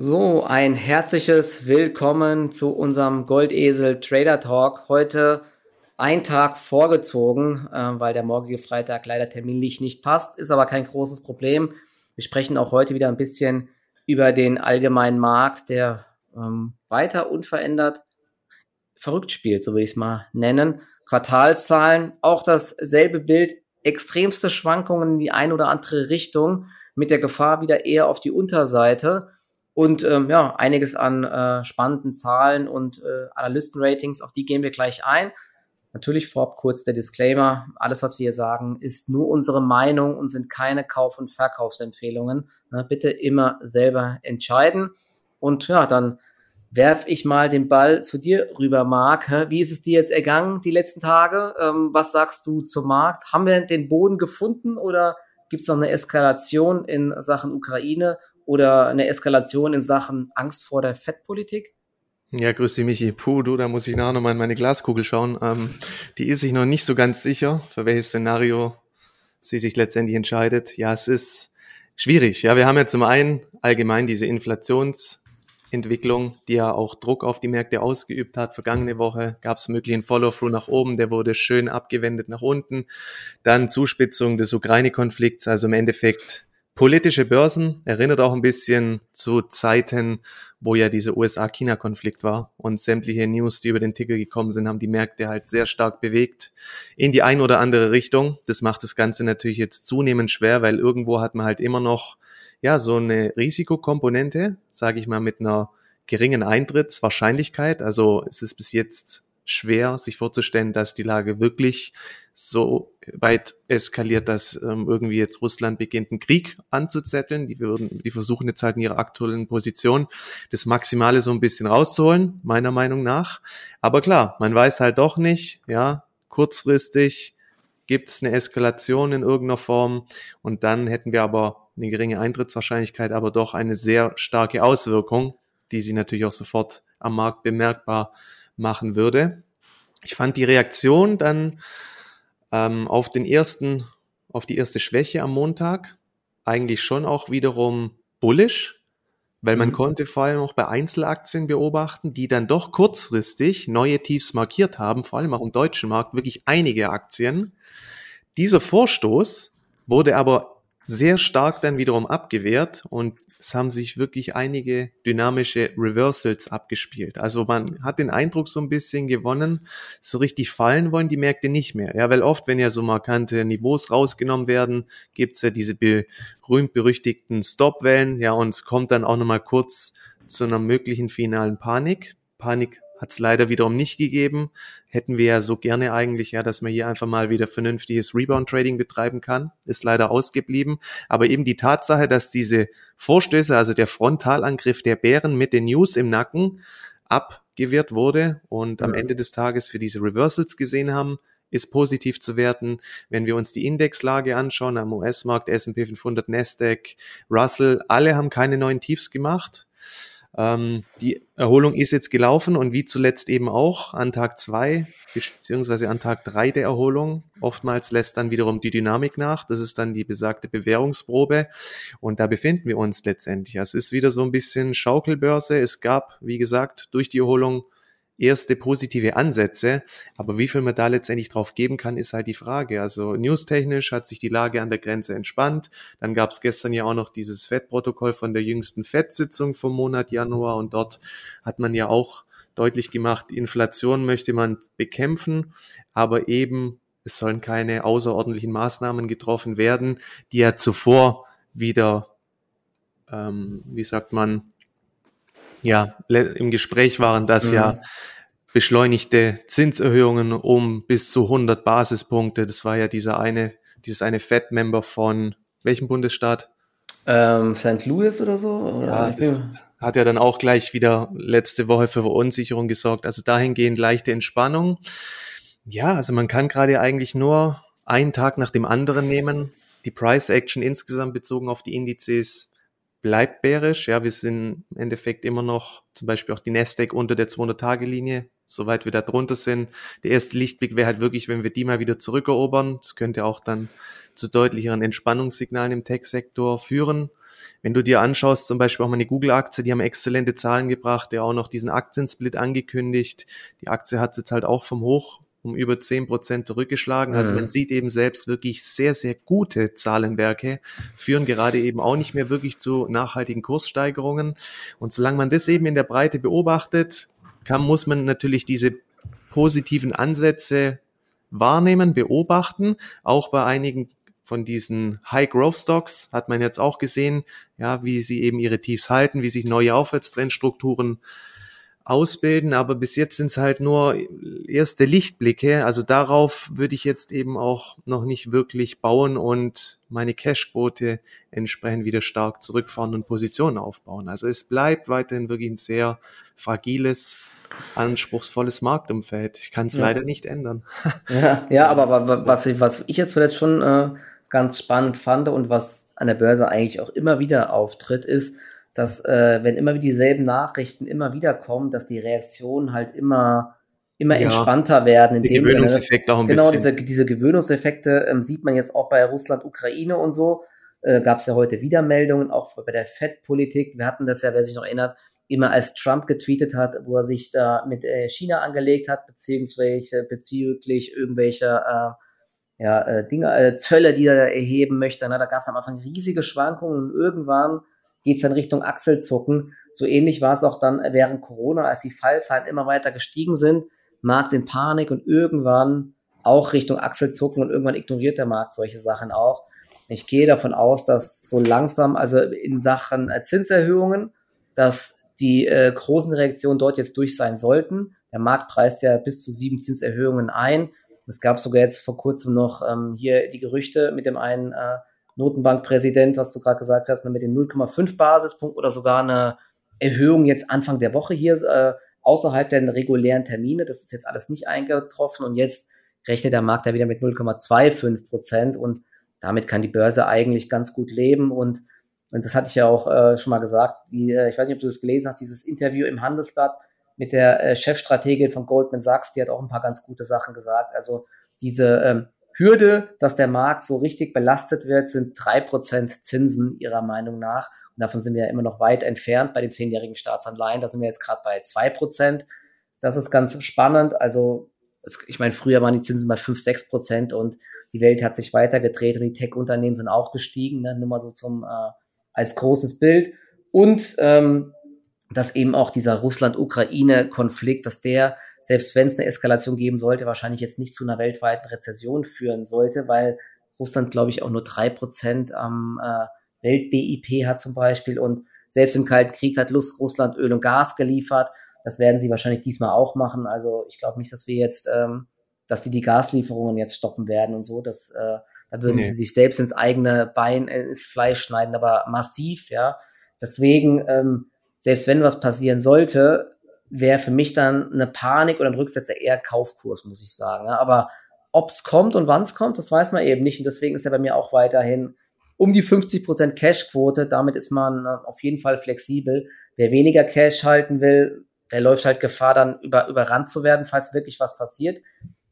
So, ein herzliches Willkommen zu unserem Goldesel Trader Talk. Heute ein Tag vorgezogen, äh, weil der morgige Freitag leider terminlich nicht passt, ist aber kein großes Problem. Wir sprechen auch heute wieder ein bisschen über den allgemeinen Markt, der ähm, weiter unverändert verrückt spielt, so will ich es mal nennen. Quartalzahlen, auch dasselbe Bild, extremste Schwankungen in die eine oder andere Richtung, mit der Gefahr wieder eher auf die Unterseite und ähm, ja, einiges an äh, spannenden Zahlen und äh, Analystenratings, auf die gehen wir gleich ein. Natürlich vorab kurz der Disclaimer. Alles, was wir hier sagen, ist nur unsere Meinung und sind keine Kauf- und Verkaufsempfehlungen. Na, bitte immer selber entscheiden. Und ja, dann werf ich mal den Ball zu dir rüber, Marc. Wie ist es dir jetzt ergangen die letzten Tage? Ähm, was sagst du zum Markt? Haben wir den Boden gefunden oder gibt es noch eine Eskalation in Sachen Ukraine? Oder eine Eskalation in Sachen Angst vor der Fettpolitik? Ja, grüß dich, Michi. Puh, du, da muss ich nachher nochmal in meine Glaskugel schauen. Ähm, die ist sich noch nicht so ganz sicher, für welches Szenario sie sich letztendlich entscheidet. Ja, es ist schwierig. Ja, wir haben ja zum einen allgemein diese Inflationsentwicklung, die ja auch Druck auf die Märkte ausgeübt hat. Vergangene Woche gab es möglichen Follow-through nach oben, der wurde schön abgewendet nach unten. Dann Zuspitzung des Ukraine-Konflikts, also im Endeffekt Politische Börsen erinnert auch ein bisschen zu Zeiten, wo ja dieser USA-China-Konflikt war und sämtliche News, die über den Ticker gekommen sind, haben die Märkte halt sehr stark bewegt in die ein oder andere Richtung. Das macht das Ganze natürlich jetzt zunehmend schwer, weil irgendwo hat man halt immer noch ja so eine Risikokomponente, sage ich mal, mit einer geringen Eintrittswahrscheinlichkeit. Also es ist bis jetzt schwer, sich vorzustellen, dass die Lage wirklich so weit eskaliert, dass ähm, irgendwie jetzt Russland beginnt, einen Krieg anzuzetteln. Die, würden, die versuchen jetzt halt in ihrer aktuellen Position das Maximale so ein bisschen rauszuholen, meiner Meinung nach. Aber klar, man weiß halt doch nicht, ja, kurzfristig gibt es eine Eskalation in irgendeiner Form und dann hätten wir aber eine geringe Eintrittswahrscheinlichkeit, aber doch eine sehr starke Auswirkung, die sie natürlich auch sofort am Markt bemerkbar machen würde. Ich fand die Reaktion dann ähm, auf den ersten, auf die erste Schwäche am Montag eigentlich schon auch wiederum bullish, weil man mhm. konnte vor allem auch bei Einzelaktien beobachten, die dann doch kurzfristig neue Tiefs markiert haben, vor allem auch im deutschen Markt wirklich einige Aktien. Dieser Vorstoß wurde aber sehr stark dann wiederum abgewehrt und es haben sich wirklich einige dynamische Reversals abgespielt. Also man hat den Eindruck so ein bisschen gewonnen, so richtig fallen wollen die Märkte nicht mehr. Ja, weil oft, wenn ja so markante Niveaus rausgenommen werden, gibt's ja diese berühmt-berüchtigten Stopwellen, ja, und es kommt dann auch nochmal kurz zu einer möglichen finalen Panik. Panik hat es leider wiederum nicht gegeben. Hätten wir ja so gerne eigentlich, ja, dass man hier einfach mal wieder vernünftiges Rebound-Trading betreiben kann. Ist leider ausgeblieben. Aber eben die Tatsache, dass diese Vorstöße, also der Frontalangriff der Bären mit den News im Nacken abgewehrt wurde und am Ende des Tages für diese Reversals gesehen haben, ist positiv zu werten. Wenn wir uns die Indexlage anschauen am US-Markt, S&P 500, Nasdaq, Russell, alle haben keine neuen Tiefs gemacht. Ähm, die Erholung ist jetzt gelaufen und wie zuletzt eben auch an Tag zwei beziehungsweise an Tag drei der Erholung. Oftmals lässt dann wiederum die Dynamik nach. Das ist dann die besagte Bewährungsprobe. Und da befinden wir uns letztendlich. Es ist wieder so ein bisschen Schaukelbörse. Es gab, wie gesagt, durch die Erholung erste positive Ansätze. Aber wie viel man da letztendlich drauf geben kann, ist halt die Frage. Also newstechnisch hat sich die Lage an der Grenze entspannt. Dann gab es gestern ja auch noch dieses FED-Protokoll von der jüngsten FED-Sitzung vom Monat Januar und dort hat man ja auch deutlich gemacht, Inflation möchte man bekämpfen, aber eben es sollen keine außerordentlichen Maßnahmen getroffen werden, die ja zuvor wieder, ähm, wie sagt man, ja, im Gespräch waren, dass mhm. ja beschleunigte Zinserhöhungen um bis zu 100 Basispunkte. Das war ja dieser eine, dieses eine Fed-Member von welchem Bundesstaat? Ähm, St. Louis oder so? Oder ja, das hat ja dann auch gleich wieder letzte Woche für Verunsicherung gesorgt. Also dahingehend leichte Entspannung. Ja, also man kann gerade eigentlich nur einen Tag nach dem anderen nehmen. Die Price Action insgesamt bezogen auf die Indizes bleibt bärisch. Ja, wir sind im Endeffekt immer noch zum Beispiel auch die Nasdaq unter der 200-Tage-Linie, soweit wir da drunter sind. Der erste Lichtblick wäre halt wirklich, wenn wir die mal wieder zurückerobern. Das könnte auch dann zu deutlicheren Entspannungssignalen im Tech-Sektor führen. wenn du dir anschaust, zum Beispiel auch mal eine Google-Aktie, die haben exzellente Zahlen gebracht, der auch noch diesen Aktiensplit angekündigt. Die Aktie hat jetzt halt auch vom Hoch um über zehn Prozent zurückgeschlagen. Also man mhm. sieht eben selbst wirklich sehr, sehr gute Zahlenwerke, führen gerade eben auch nicht mehr wirklich zu nachhaltigen Kurssteigerungen. Und solange man das eben in der Breite beobachtet, kann, muss man natürlich diese positiven Ansätze wahrnehmen, beobachten. Auch bei einigen von diesen High Growth Stocks hat man jetzt auch gesehen, ja, wie sie eben ihre Tiefs halten, wie sich neue Aufwärtstrendstrukturen ausbilden, aber bis jetzt sind es halt nur erste Lichtblicke. Also darauf würde ich jetzt eben auch noch nicht wirklich bauen und meine Cashquote entsprechend wieder stark zurückfahren und Positionen aufbauen. Also es bleibt weiterhin wirklich ein sehr fragiles, anspruchsvolles Marktumfeld. Ich kann es ja. leider nicht ändern. Ja, ja aber was ich, was ich jetzt zuletzt schon äh, ganz spannend fand und was an der Börse eigentlich auch immer wieder auftritt, ist, dass äh, wenn immer wieder dieselben Nachrichten immer wieder kommen, dass die Reaktionen halt immer immer ja, entspannter werden. In dem Gewöhnungseffekt auch ein genau, bisschen. Genau, diese, diese Gewöhnungseffekte ähm, sieht man jetzt auch bei Russland, Ukraine und so. Äh, Gab es ja heute wieder Meldungen, auch bei der FED-Politik. Wir hatten das ja, wer sich noch erinnert, immer als Trump getweetet hat, wo er sich da mit äh, China angelegt hat, beziehungsweise bezüglich irgendwelcher äh, ja, äh, Dinge, äh, Zölle, die er erheben möchte. Na, da gab es am Anfang riesige Schwankungen und irgendwann geht es dann Richtung Achselzucken. So ähnlich war es auch dann während Corona, als die Fallzahlen immer weiter gestiegen sind, Markt in Panik und irgendwann auch Richtung Achselzucken und irgendwann ignoriert der Markt solche Sachen auch. Ich gehe davon aus, dass so langsam, also in Sachen Zinserhöhungen, dass die äh, großen Reaktionen dort jetzt durch sein sollten. Der Markt preist ja bis zu sieben Zinserhöhungen ein. Es gab sogar jetzt vor kurzem noch ähm, hier die Gerüchte mit dem einen äh, Notenbankpräsident, was du gerade gesagt hast, ne, mit den 0,5 Basispunkt oder sogar eine Erhöhung jetzt Anfang der Woche hier äh, außerhalb der regulären Termine. Das ist jetzt alles nicht eingetroffen und jetzt rechnet der Markt ja wieder mit 0,25 Prozent und damit kann die Börse eigentlich ganz gut leben und und das hatte ich ja auch äh, schon mal gesagt. Die, äh, ich weiß nicht, ob du das gelesen hast, dieses Interview im Handelsblatt mit der äh, Chefstrategin von Goldman Sachs, die hat auch ein paar ganz gute Sachen gesagt. Also diese ähm, Hürde, dass der Markt so richtig belastet wird, sind drei Prozent Zinsen ihrer Meinung nach. Und davon sind wir ja immer noch weit entfernt bei den zehnjährigen Staatsanleihen. Da sind wir jetzt gerade bei zwei Prozent. Das ist ganz spannend. Also, ich meine, früher waren die Zinsen bei fünf, sechs Prozent und die Welt hat sich weitergedreht und die Tech-Unternehmen sind auch gestiegen. Ne? Nur mal so zum äh, als großes Bild. Und ähm, dass eben auch dieser Russland-Ukraine-Konflikt, dass der selbst wenn es eine Eskalation geben sollte, wahrscheinlich jetzt nicht zu einer weltweiten Rezession führen sollte, weil Russland, glaube ich, auch nur drei Prozent am äh, Welt-BIP hat zum Beispiel und selbst im Kalten Krieg hat Russland Öl und Gas geliefert. Das werden sie wahrscheinlich diesmal auch machen. Also ich glaube nicht, dass wir jetzt, ähm, dass die die Gaslieferungen jetzt stoppen werden und so. Das, äh, da würden nee. sie sich selbst ins eigene Bein, äh, ins Fleisch schneiden, aber massiv, ja. Deswegen, ähm, selbst wenn was passieren sollte, wäre für mich dann eine Panik oder ein Rücksetzer eher Kaufkurs, muss ich sagen. Aber ob es kommt und wann es kommt, das weiß man eben nicht. Und deswegen ist er bei mir auch weiterhin um die 50% Cash-Quote. Damit ist man äh, auf jeden Fall flexibel. Wer weniger Cash halten will, der läuft halt Gefahr, dann über, überrannt zu werden, falls wirklich was passiert.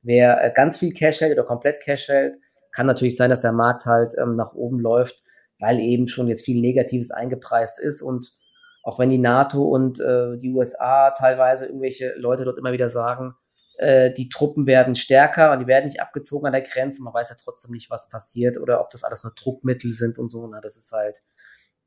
Wer äh, ganz viel Cash hält oder komplett Cash hält, kann natürlich sein, dass der Markt halt ähm, nach oben läuft, weil eben schon jetzt viel Negatives eingepreist ist und auch wenn die NATO und äh, die USA teilweise irgendwelche Leute dort immer wieder sagen, äh, die Truppen werden stärker und die werden nicht abgezogen an der Grenze. Man weiß ja trotzdem nicht, was passiert oder ob das alles nur Druckmittel sind und so. Na, das ist halt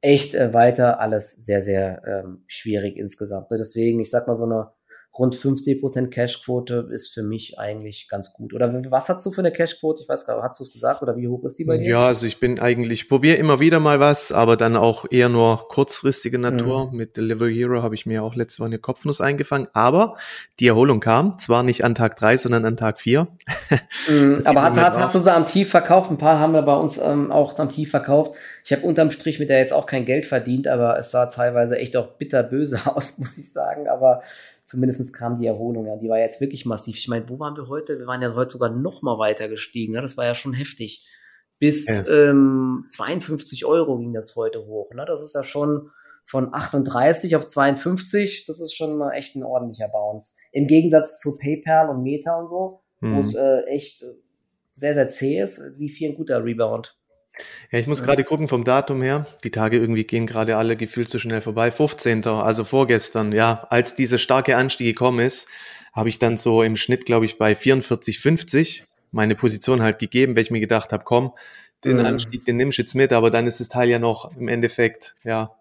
echt äh, weiter alles sehr, sehr ähm, schwierig insgesamt. Ne? Deswegen, ich sag mal, so eine rund 50% Cashquote ist für mich eigentlich ganz gut. Oder was hast du für eine Cashquote? Ich weiß gar nicht, hast du es gesagt oder wie hoch ist die bei dir? Ja, also ich bin eigentlich, probiere immer wieder mal was, aber dann auch eher nur kurzfristige Natur. Mhm. Mit Delivery Hero habe ich mir auch letzte Woche eine Kopfnuss eingefangen, aber die Erholung kam, zwar nicht an Tag drei, sondern an Tag vier. Mhm, aber hat, hat, hast du sie am Tief verkauft? Ein paar haben wir bei uns ähm, auch am Tief verkauft. Ich habe unterm Strich mit der jetzt auch kein Geld verdient, aber es sah teilweise echt auch bitterböse aus, muss ich sagen. Aber zumindest kam die Erholung, ja. Die war jetzt wirklich massiv. Ich meine, wo waren wir heute? Wir waren ja heute sogar noch mal weiter gestiegen. Ne? Das war ja schon heftig. Bis ja. ähm, 52 Euro ging das heute hoch. Ne? Das ist ja schon von 38 auf 52. Das ist schon mal echt ein ordentlicher Bounce. Im Gegensatz zu PayPal und Meta und so, mhm. wo es äh, echt sehr, sehr zäh ist, wie viel ein guter Rebound. Ja, ich muss gerade gucken vom Datum her. Die Tage irgendwie gehen gerade alle gefühlt so schnell vorbei. 15. also vorgestern, ja, als dieser starke Anstieg gekommen ist, habe ich dann so im Schnitt, glaube ich, bei 44, 50 meine Position halt gegeben, weil ich mir gedacht habe, komm, den. Anstieg, den nimmst du jetzt mit, aber dann ist das Teil ja noch im Endeffekt, ja,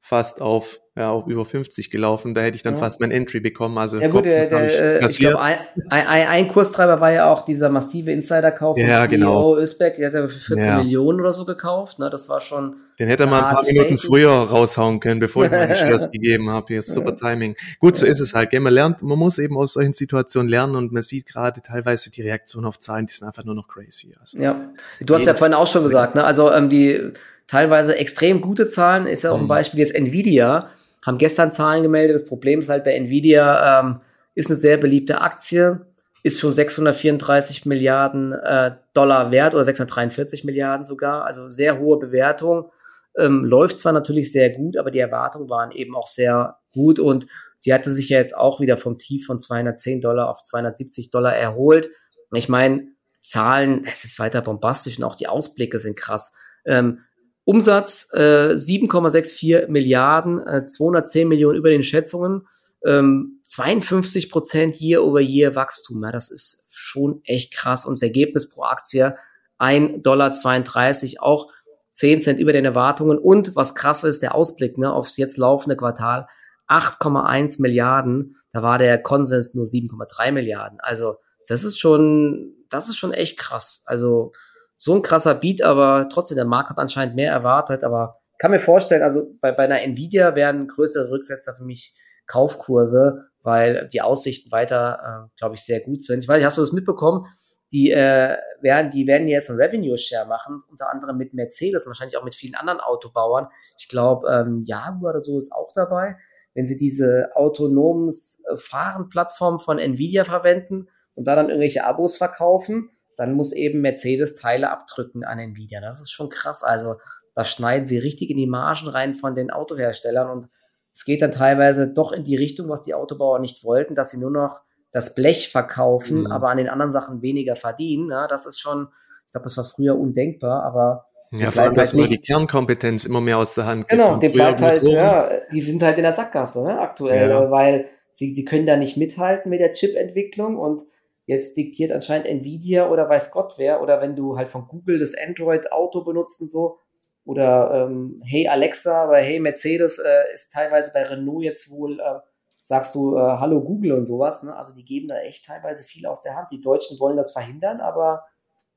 fast auf, ja, auf über 50 gelaufen. Da hätte ich dann ja. fast mein Entry bekommen. Also ja gut, der, der, ich, ich glaube, ein, ein, ein, Kurstreiber war ja auch dieser massive Insider-Kauf ja, von genau. CEO Özbeck. Der hat er für 14 ja. Millionen oder so gekauft. Ne? Das war schon Den hätte er mal ein paar Minuten früher raushauen können, bevor ich meinen Stress gegeben habe. Hier ist super Timing. Gut, so ist es halt. Gell? Man lernt, man muss eben aus solchen Situationen lernen und man sieht gerade teilweise die Reaktion auf Zahlen, die sind einfach nur noch crazy. Also, ja, du hast ja vorhin auch schon gesagt, ne? also ähm, die teilweise extrem gute Zahlen. Ist ja auch ein mhm. Beispiel jetzt Nvidia. Haben gestern Zahlen gemeldet. Das Problem ist halt bei Nvidia, ähm, ist eine sehr beliebte Aktie, ist schon 634 Milliarden äh, Dollar wert oder 643 Milliarden sogar. Also sehr hohe Bewertung. Ähm, läuft zwar natürlich sehr gut, aber die Erwartungen waren eben auch sehr gut und sie hatte sich ja jetzt auch wieder vom Tief von 210 Dollar auf 270 Dollar erholt. Ich meine, Zahlen, es ist weiter bombastisch und auch die Ausblicke sind krass. Ähm, Umsatz äh, 7,64 Milliarden, äh, 210 Millionen über den Schätzungen, ähm, 52 Prozent Year over Year Wachstum. Ja, das ist schon echt krass. Und das Ergebnis pro Aktie 1,32 Dollar, auch 10 Cent über den Erwartungen. Und was krass ist, der Ausblick ne, aufs jetzt laufende Quartal, 8,1 Milliarden. Da war der Konsens nur 7,3 Milliarden. Also das ist schon, das ist schon echt krass. Also so ein krasser Beat, aber trotzdem, der Markt hat anscheinend mehr erwartet. Aber kann mir vorstellen, also bei, bei einer Nvidia werden größere Rücksetzer für mich Kaufkurse, weil die Aussichten weiter, äh, glaube ich, sehr gut sind. Ich weiß nicht, hast du das mitbekommen? Die, äh, werden, die werden jetzt ein Revenue Share machen, unter anderem mit Mercedes, wahrscheinlich auch mit vielen anderen Autobauern. Ich glaube, ähm, Jaguar oder so ist auch dabei. Wenn sie diese autonomes äh, Fahren-Plattform von Nvidia verwenden und da dann irgendwelche Abos verkaufen, dann muss eben Mercedes Teile abdrücken an Nvidia. Das ist schon krass. Also da schneiden sie richtig in die Margen rein von den Autoherstellern und es geht dann teilweise doch in die Richtung, was die Autobauer nicht wollten, dass sie nur noch das Blech verkaufen, mhm. aber an den anderen Sachen weniger verdienen. Ja, das ist schon, ich glaube, das war früher undenkbar, aber ja, vor allem, dass halt die Kernkompetenz immer mehr aus der Hand geht. Genau, die bleibt halt, ja, die sind halt in der Sackgasse, ne, aktuell, ja. weil sie, sie können da nicht mithalten mit der Chip-Entwicklung und Jetzt diktiert anscheinend Nvidia oder weiß Gott wer, oder wenn du halt von Google das Android-Auto benutzt und so, oder ähm, Hey Alexa oder Hey Mercedes äh, ist teilweise bei Renault jetzt wohl, äh, sagst du äh, Hallo Google und sowas. Ne? Also die geben da echt teilweise viel aus der Hand. Die Deutschen wollen das verhindern, aber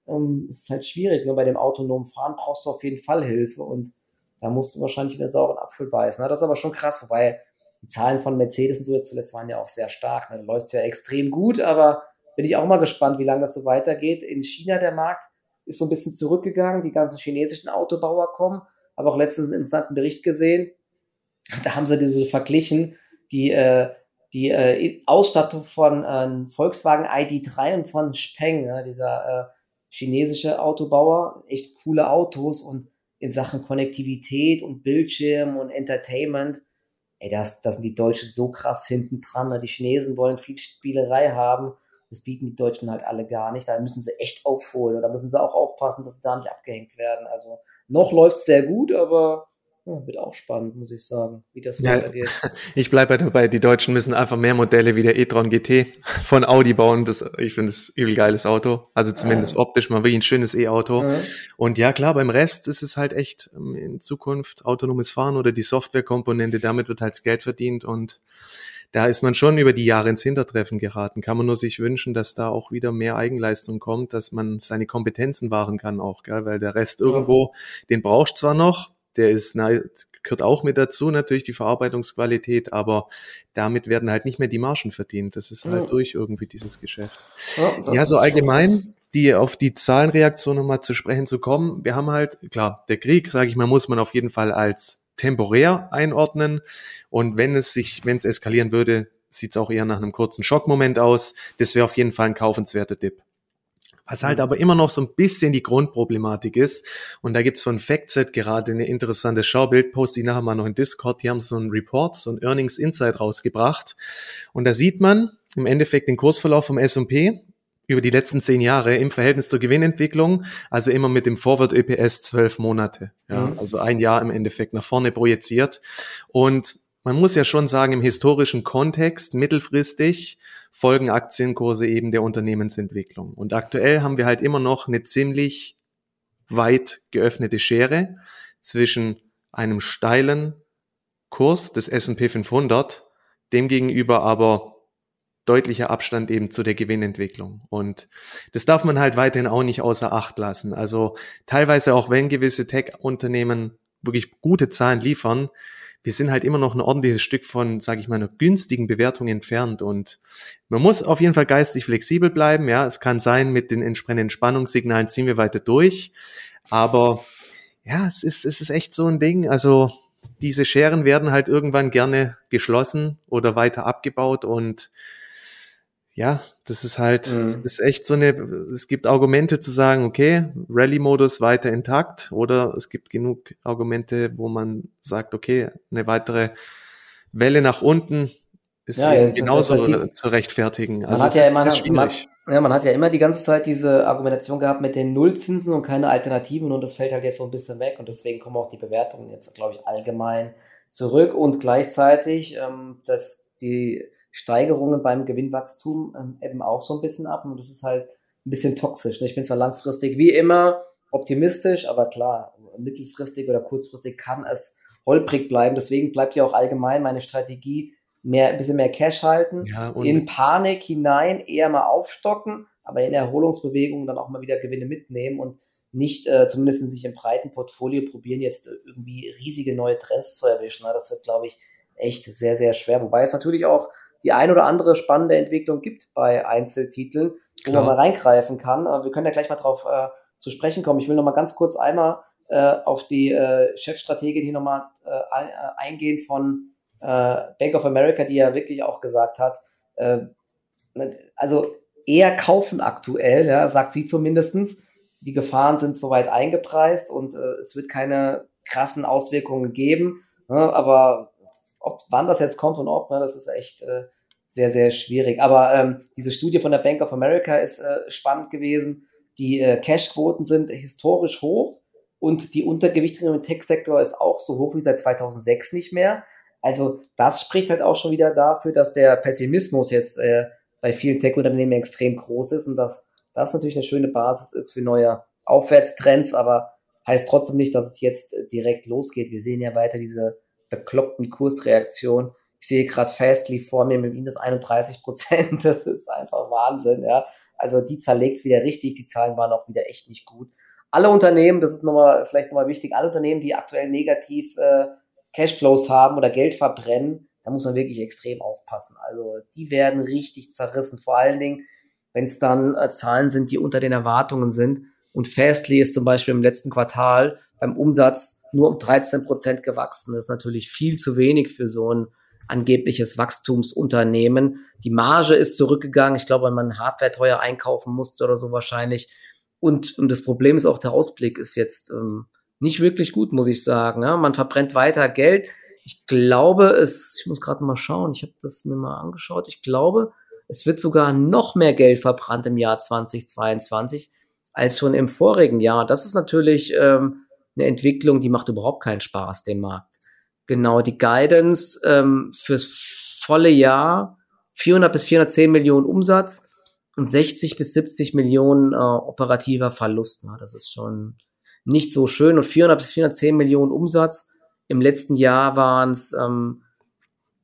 ähm, es ist halt schwierig. Nur bei dem autonomen Fahren brauchst du auf jeden Fall Hilfe und da musst du wahrscheinlich in der sauren Apfel beißen. Ne? Das ist aber schon krass, wobei die Zahlen von Mercedes und so jetzt zuletzt waren ja auch sehr stark. Ne? Da läuft es ja extrem gut, aber bin ich auch mal gespannt, wie lange das so weitergeht. In China der Markt ist so ein bisschen zurückgegangen, die ganzen chinesischen Autobauer kommen. Aber auch letztens einen interessanten Bericht gesehen. Da haben sie diese verglichen, die, äh, die äh, Ausstattung von äh, Volkswagen ID3 und von Speng, ja, dieser äh, chinesische Autobauer. Echt coole Autos und in Sachen Konnektivität und Bildschirm und Entertainment. Ey, das, das sind die Deutschen so krass hinten dran. Ne? Die Chinesen wollen viel Spielerei haben das bieten die Deutschen halt alle gar nicht. Da müssen sie echt aufholen oder müssen sie auch aufpassen, dass sie da nicht abgehängt werden. Also noch läuft es sehr gut, aber ja, wird auch spannend, muss ich sagen, wie das ja, weitergeht. Ich bleibe dabei, die Deutschen müssen einfach mehr Modelle wie der e-tron GT von Audi bauen. Das, ich finde es übel geiles Auto. Also zumindest ja. optisch mal wie ein schönes E-Auto. Ja. Und ja, klar, beim Rest ist es halt echt ähm, in Zukunft autonomes Fahren oder die Softwarekomponente, damit wird halt das Geld verdient und da ist man schon über die Jahre ins Hintertreffen geraten. Kann man nur sich wünschen, dass da auch wieder mehr Eigenleistung kommt, dass man seine Kompetenzen wahren kann auch, gell? weil der Rest irgendwo, den brauchst zwar noch, der ist gehört auch mit dazu, natürlich die Verarbeitungsqualität, aber damit werden halt nicht mehr die Margen verdient. Das ist halt ja. durch irgendwie dieses Geschäft. Ja, ja so allgemein, die auf die Zahlenreaktion nochmal zu sprechen zu kommen. Wir haben halt, klar, der Krieg, sage ich mal, muss man auf jeden Fall als temporär einordnen. Und wenn es sich, wenn es eskalieren würde, sieht es auch eher nach einem kurzen Schockmoment aus. Das wäre auf jeden Fall ein kaufenswerter Dip. Was halt mhm. aber immer noch so ein bisschen die Grundproblematik ist, und da gibt's von FactSet gerade eine interessante Schaubild, poste ich nachher mal noch in Discord, die haben so einen Report, so ein Earnings Insight rausgebracht. Und da sieht man im Endeffekt den Kursverlauf vom S&P über die letzten zehn Jahre im Verhältnis zur Gewinnentwicklung, also immer mit dem Forward ÖPS zwölf Monate, ja, mhm. also ein Jahr im Endeffekt nach vorne projiziert. Und man muss ja schon sagen, im historischen Kontext, mittelfristig, folgen Aktienkurse eben der Unternehmensentwicklung. Und aktuell haben wir halt immer noch eine ziemlich weit geöffnete Schere zwischen einem steilen Kurs des S&P 500, demgegenüber aber deutlicher Abstand eben zu der Gewinnentwicklung. Und das darf man halt weiterhin auch nicht außer Acht lassen. Also teilweise auch wenn gewisse Tech-Unternehmen wirklich gute Zahlen liefern, wir sind halt immer noch ein ordentliches Stück von, sage ich mal, einer günstigen Bewertung entfernt. Und man muss auf jeden Fall geistig flexibel bleiben. Ja, es kann sein, mit den entsprechenden Spannungssignalen ziehen wir weiter durch. Aber ja, es ist, es ist echt so ein Ding. Also diese Scheren werden halt irgendwann gerne geschlossen oder weiter abgebaut und ja, das ist halt, mhm. das ist echt so eine, es gibt Argumente zu sagen, okay, Rallye-Modus weiter intakt oder es gibt genug Argumente, wo man sagt, okay, eine weitere Welle nach unten ist ja, ja genauso die, zu rechtfertigen. Man also hat ja immer, man, ja, man hat ja immer die ganze Zeit diese Argumentation gehabt mit den Nullzinsen und keine Alternativen und das fällt halt jetzt so ein bisschen weg und deswegen kommen auch die Bewertungen jetzt, glaube ich, allgemein zurück und gleichzeitig, ähm, dass die Steigerungen beim Gewinnwachstum ähm, eben auch so ein bisschen ab und das ist halt ein bisschen toxisch. Ne? Ich bin zwar langfristig wie immer optimistisch, aber klar, mittelfristig oder kurzfristig kann es holprig bleiben. Deswegen bleibt ja auch allgemein meine Strategie, mehr, ein bisschen mehr Cash halten, ja, in Panik hinein eher mal aufstocken, aber in Erholungsbewegungen dann auch mal wieder Gewinne mitnehmen und nicht, äh, zumindest sich im breiten Portfolio probieren, jetzt irgendwie riesige neue Trends zu erwischen. Ne? Das wird, glaube ich, echt sehr, sehr schwer. Wobei es natürlich auch die ein oder andere spannende Entwicklung gibt bei Einzeltiteln, wo Klar. man mal reingreifen kann. Aber wir können ja gleich mal drauf äh, zu sprechen kommen. Ich will noch mal ganz kurz einmal äh, auf die äh, Chefstrategin hier nochmal äh, äh, eingehen von äh, Bank of America, die ja wirklich auch gesagt hat, äh, also eher kaufen aktuell, ja, sagt sie zumindestens. Die Gefahren sind soweit eingepreist und es wird keine krassen Auswirkungen geben. Ne, aber ob, wann das jetzt kommt und ob, ne, das ist echt äh, sehr, sehr schwierig. Aber ähm, diese Studie von der Bank of America ist äh, spannend gewesen. Die äh, Cashquoten sind historisch hoch und die Untergewichtung im Tech-Sektor ist auch so hoch wie seit 2006 nicht mehr. Also das spricht halt auch schon wieder dafür, dass der Pessimismus jetzt äh, bei vielen Tech-Unternehmen extrem groß ist und dass das natürlich eine schöne Basis ist für neue Aufwärtstrends, aber heißt trotzdem nicht, dass es jetzt direkt losgeht. Wir sehen ja weiter diese bekloppten Kursreaktionen. Ich sehe gerade Fastly vor mir mit minus 31 Prozent. Das ist einfach Wahnsinn, ja. Also die zerlegt's wieder richtig. Die Zahlen waren auch wieder echt nicht gut. Alle Unternehmen, das ist nochmal, vielleicht nochmal wichtig, alle Unternehmen, die aktuell negativ äh, Cashflows haben oder Geld verbrennen, da muss man wirklich extrem aufpassen. Also die werden richtig zerrissen, vor allen Dingen, wenn es dann äh, Zahlen sind, die unter den Erwartungen sind. Und Fastly ist zum Beispiel im letzten Quartal beim Umsatz nur um 13 Prozent gewachsen. Das ist natürlich viel zu wenig für so ein angebliches Wachstumsunternehmen. Die Marge ist zurückgegangen. Ich glaube, weil man Hardware teuer einkaufen musste oder so wahrscheinlich. Und, und das Problem ist auch, der Ausblick ist jetzt ähm, nicht wirklich gut, muss ich sagen. Ja, man verbrennt weiter Geld. Ich glaube, es, ich muss gerade mal schauen, ich habe das mir mal angeschaut. Ich glaube, es wird sogar noch mehr Geld verbrannt im Jahr 2022 als schon im vorigen Jahr. Das ist natürlich ähm, eine Entwicklung, die macht überhaupt keinen Spaß, dem Markt. Genau, die Guidance ähm, fürs volle Jahr 400 bis 410 Millionen Umsatz und 60 bis 70 Millionen äh, operativer Verlust. Na, das ist schon nicht so schön. Und 400 bis 410 Millionen Umsatz. Im letzten Jahr waren es ähm,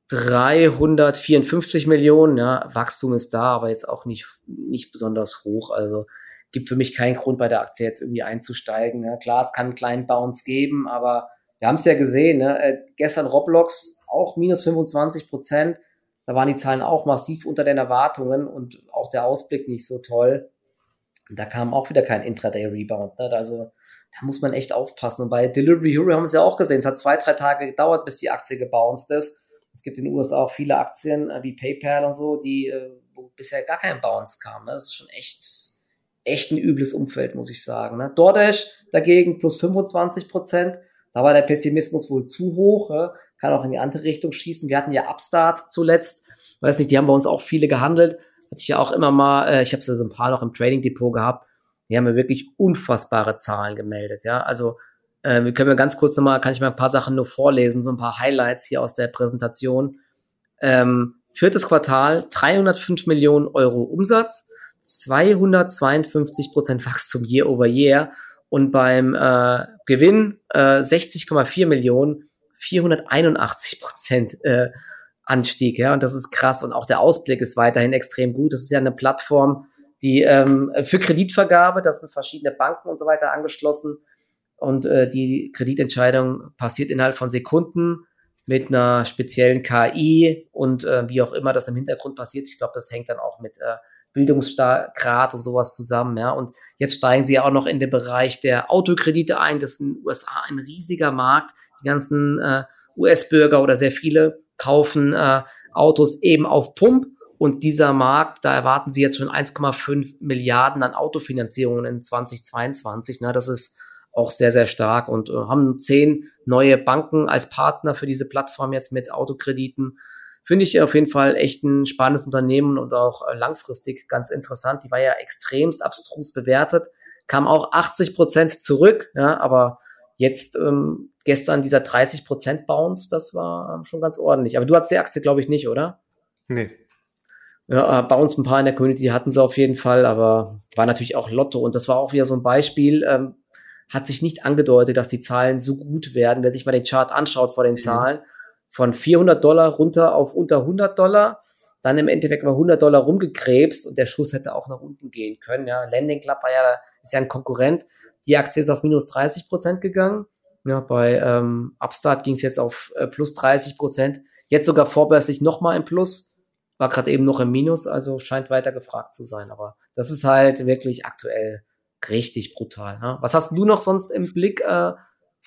354 Millionen. Ja, Wachstum ist da, aber jetzt auch nicht, nicht besonders hoch. Also gibt für mich keinen Grund, bei der Aktie jetzt irgendwie einzusteigen. Ja, klar, es kann einen kleinen Bounce geben, aber wir haben es ja gesehen. Ne? Äh, gestern Roblox auch minus 25 Prozent. Da waren die Zahlen auch massiv unter den Erwartungen und auch der Ausblick nicht so toll. Da kam auch wieder kein Intraday-Rebound. Ne? Also da muss man echt aufpassen. Und bei Delivery Hero haben wir es ja auch gesehen. Es hat zwei, drei Tage gedauert, bis die Aktie gebounced ist. Es gibt in den USA auch viele Aktien äh, wie PayPal und so, die, äh, wo bisher gar kein Bounce kam. Ne? Das ist schon echt, echt ein übles Umfeld, muss ich sagen. Ne? DoorDash dagegen plus 25 Prozent. Da war der Pessimismus wohl zu hoch. Ne? Kann auch in die andere Richtung schießen. Wir hatten ja Upstart zuletzt. Weiß nicht, die haben bei uns auch viele gehandelt. hatte ich ja auch immer mal, äh, ich habe so ein paar noch im Trading Depot gehabt, die haben mir wirklich unfassbare Zahlen gemeldet, ja, also äh, wir können wir ganz kurz nochmal, kann ich mal ein paar Sachen nur vorlesen, so ein paar Highlights hier aus der Präsentation. Ähm, viertes Quartal, 305 Millionen Euro Umsatz, 252 Prozent Wachstum year over year und beim äh, Gewinn äh, 60,4 Millionen, 481 Prozent äh, Anstieg, ja, und das ist krass und auch der Ausblick ist weiterhin extrem gut. Das ist ja eine Plattform, die ähm, für Kreditvergabe, das sind verschiedene Banken und so weiter angeschlossen und äh, die Kreditentscheidung passiert innerhalb von Sekunden mit einer speziellen KI und äh, wie auch immer das im Hintergrund passiert. Ich glaube, das hängt dann auch mit äh, Bildungsgrad und sowas zusammen, ja. Und jetzt steigen sie ja auch noch in den Bereich der Autokredite ein. Das ist in den USA ein riesiger Markt. Die ganzen äh, US-Bürger oder sehr viele kaufen äh, Autos eben auf Pump. Und dieser Markt, da erwarten sie jetzt schon 1,5 Milliarden an Autofinanzierungen in 2022. Ne? Das ist auch sehr, sehr stark und äh, haben zehn neue Banken als Partner für diese Plattform jetzt mit Autokrediten. Finde ich auf jeden Fall echt ein spannendes Unternehmen und auch äh, langfristig ganz interessant. Die war ja extremst abstrus bewertet, kam auch 80 Prozent zurück, ja, aber jetzt ähm, gestern dieser 30 Prozent Bounce, das war ähm, schon ganz ordentlich. Aber du hast die Aktie, glaube ich, nicht, oder? Nee. Ja, äh, bei uns ein paar in der Community hatten sie auf jeden Fall, aber war natürlich auch Lotto und das war auch wieder so ein Beispiel. Ähm, hat sich nicht angedeutet, dass die Zahlen so gut werden. Wer sich mal den Chart anschaut vor den mhm. Von 400 Dollar runter auf unter 100 Dollar, dann im Endeffekt mal 100 Dollar rumgekrebst und der Schuss hätte auch nach unten gehen können. Ja, Landing Club war ja, ist ja ein Konkurrent. Die Aktie ist auf minus 30 Prozent gegangen. Ja, bei ähm, Upstart ging es jetzt auf äh, plus 30 Prozent. Jetzt sogar vorbörslich nochmal im Plus. War gerade eben noch im Minus, also scheint weiter gefragt zu sein. Aber das ist halt wirklich aktuell richtig brutal. Ne? Was hast du noch sonst im Blick äh,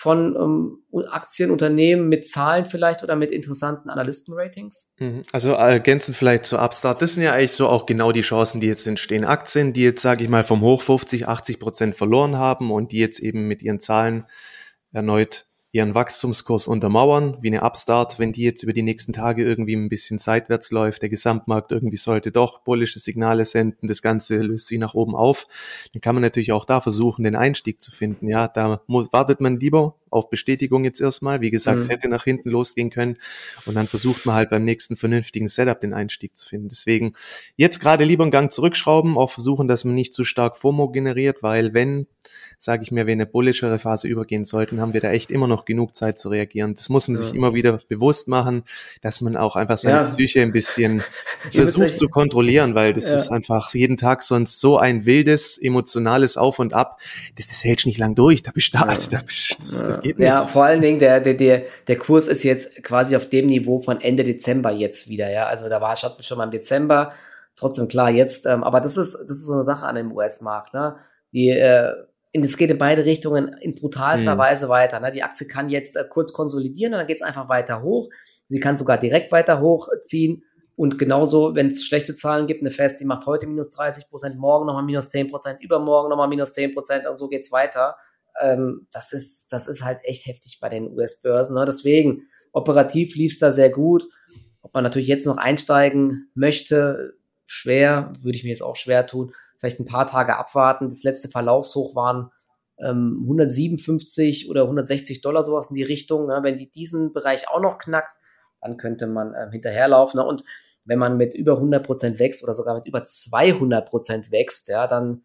von ähm, Aktienunternehmen mit Zahlen vielleicht oder mit interessanten Analystenratings? Mhm. Also ergänzend vielleicht zu Upstart. Das sind ja eigentlich so auch genau die Chancen, die jetzt entstehen. Aktien, die jetzt, sage ich mal, vom Hoch 50, 80 Prozent verloren haben und die jetzt eben mit ihren Zahlen erneut ihren Wachstumskurs untermauern, wie eine Upstart, wenn die jetzt über die nächsten Tage irgendwie ein bisschen seitwärts läuft, der Gesamtmarkt irgendwie sollte doch bullische Signale senden, das Ganze löst sich nach oben auf, dann kann man natürlich auch da versuchen, den Einstieg zu finden. Ja, da muss, wartet man lieber auf Bestätigung jetzt erstmal. Wie gesagt, mhm. es hätte nach hinten losgehen können und dann versucht man halt beim nächsten vernünftigen Setup den Einstieg zu finden. Deswegen jetzt gerade lieber einen Gang zurückschrauben, auch versuchen, dass man nicht zu stark FOMO generiert, weil wenn sage ich mir, wenn eine bullischere Phase übergehen sollten, haben wir da echt immer noch genug Zeit zu reagieren. Das muss man ja. sich immer wieder bewusst machen, dass man auch einfach seine ja. Psyche ein bisschen versucht zu kontrollieren, weil das ja. ist einfach jeden Tag sonst so ein wildes, emotionales Auf und Ab. Das, das hält nicht lang durch. Da bist du, also, da bist, das, das geht nicht. Ja, vor allen Dingen, der, der, der, der Kurs ist jetzt quasi auf dem Niveau von Ende Dezember jetzt wieder, ja. Also da war schon mal im Dezember, trotzdem klar jetzt, ähm, aber das ist, das ist so eine Sache an dem US-Markt, ne? Die, äh, es geht in beide Richtungen in brutalster mhm. Weise weiter. Ne? Die Aktie kann jetzt äh, kurz konsolidieren und dann geht es einfach weiter hoch. Sie kann sogar direkt weiter hochziehen. Und genauso, wenn es schlechte Zahlen gibt, eine Fest, die macht heute minus 30 Prozent, morgen nochmal minus 10 Prozent, übermorgen nochmal minus 10 Prozent und so geht's weiter. Ähm, das, ist, das ist halt echt heftig bei den US-Börsen. Ne? Deswegen, operativ lief es da sehr gut. Ob man natürlich jetzt noch einsteigen möchte, schwer, würde ich mir jetzt auch schwer tun vielleicht ein paar Tage abwarten. Das letzte Verlaufshoch waren ähm, 157 oder 160 Dollar, sowas in die Richtung. Ne? Wenn die diesen Bereich auch noch knackt, dann könnte man ähm, hinterherlaufen. Ne? Und wenn man mit über 100 Prozent wächst oder sogar mit über 200 Prozent wächst, ja, dann,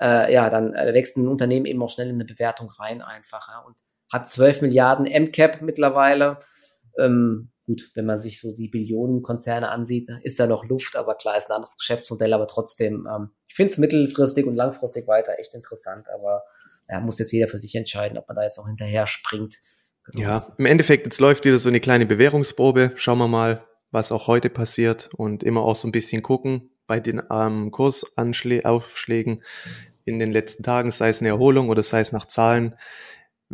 äh, ja, dann äh, wächst ein Unternehmen eben auch schnell in eine Bewertung rein einfach. Ja? Und hat 12 Milliarden MCAP mittlerweile. Ähm, gut, wenn man sich so die Billionenkonzerne ansieht, ist da noch Luft, aber klar, ist ein anderes Geschäftsmodell, aber trotzdem, ähm, ich finde es mittelfristig und langfristig weiter echt interessant, aber ja, muss jetzt jeder für sich entscheiden, ob man da jetzt auch hinterher springt. Genau. Ja, im Endeffekt, jetzt läuft wieder so eine kleine Bewährungsprobe. Schauen wir mal, was auch heute passiert und immer auch so ein bisschen gucken bei den ähm, Kursaufschlägen in den letzten Tagen, sei es eine Erholung oder sei es nach Zahlen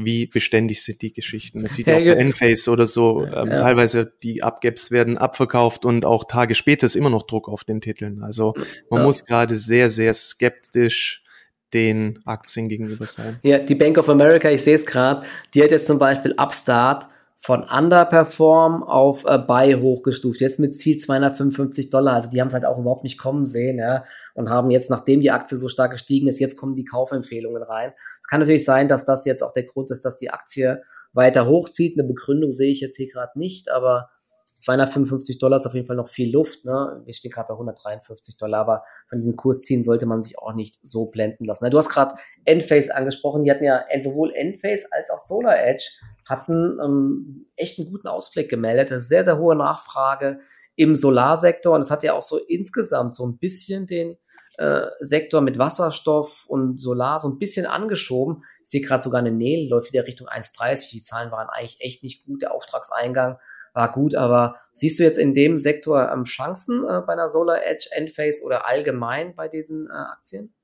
wie beständig sind die Geschichten. Man sieht ja auch bei Enphase oder so, ähm, ja. teilweise die Upgaps werden abverkauft und auch Tage später ist immer noch Druck auf den Titeln. Also man ja. muss gerade sehr, sehr skeptisch den Aktien gegenüber sein. Ja, die Bank of America, ich sehe es gerade, die hat jetzt zum Beispiel Upstart von Underperform auf äh, Buy hochgestuft. Jetzt mit Ziel 255 Dollar. Also die haben es halt auch überhaupt nicht kommen sehen, ja. Und haben jetzt, nachdem die Aktie so stark gestiegen ist, jetzt kommen die Kaufempfehlungen rein. Es kann natürlich sein, dass das jetzt auch der Grund ist, dass die Aktie weiter hochzieht. Eine Begründung sehe ich jetzt hier gerade nicht, aber 255 Dollar ist auf jeden Fall noch viel Luft. Ne? Wir stehen gerade bei 153 Dollar, aber von diesen Kurszielen sollte man sich auch nicht so blenden lassen. Du hast gerade Enphase angesprochen. Die hatten ja sowohl Enphase als auch Solar Edge hatten ähm, echt einen guten Ausblick gemeldet. Das ist sehr, sehr hohe Nachfrage im Solarsektor und es hat ja auch so insgesamt so ein bisschen den äh, Sektor mit Wasserstoff und Solar so ein bisschen angeschoben. Ich sehe gerade sogar eine Nähe, läuft wieder Richtung 1,30. Die Zahlen waren eigentlich echt nicht gut. Der Auftragseingang war gut, aber siehst du jetzt in dem Sektor ähm, Chancen äh, bei einer Solar Edge, Endphase oder allgemein bei diesen äh, Aktien?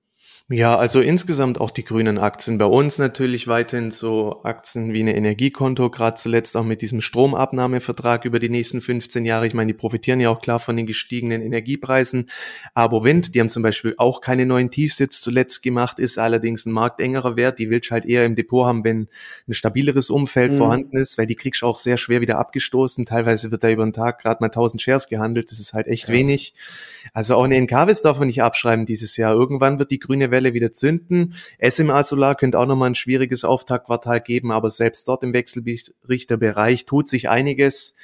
Ja, also insgesamt auch die grünen Aktien. Bei uns natürlich weiterhin so Aktien wie eine Energiekonto, gerade zuletzt auch mit diesem Stromabnahmevertrag über die nächsten 15 Jahre. Ich meine, die profitieren ja auch klar von den gestiegenen Energiepreisen. Aber Wind, die haben zum Beispiel auch keine neuen Tiefsitz zuletzt gemacht, ist allerdings ein marktengerer Wert. Die willst du halt eher im Depot haben, wenn ein stabileres Umfeld mhm. vorhanden ist, weil die kriegst du auch sehr schwer wieder abgestoßen. Teilweise wird da über den Tag gerade mal 1000 Shares gehandelt. Das ist halt echt Krass. wenig. Also auch eine NKWs darf man nicht abschreiben dieses Jahr. Irgendwann wird die grüne Welle wieder zünden. SMA Solar könnte auch nochmal ein schwieriges Auftaktquartal geben, aber selbst dort im Wechselrichterbereich tut sich einiges.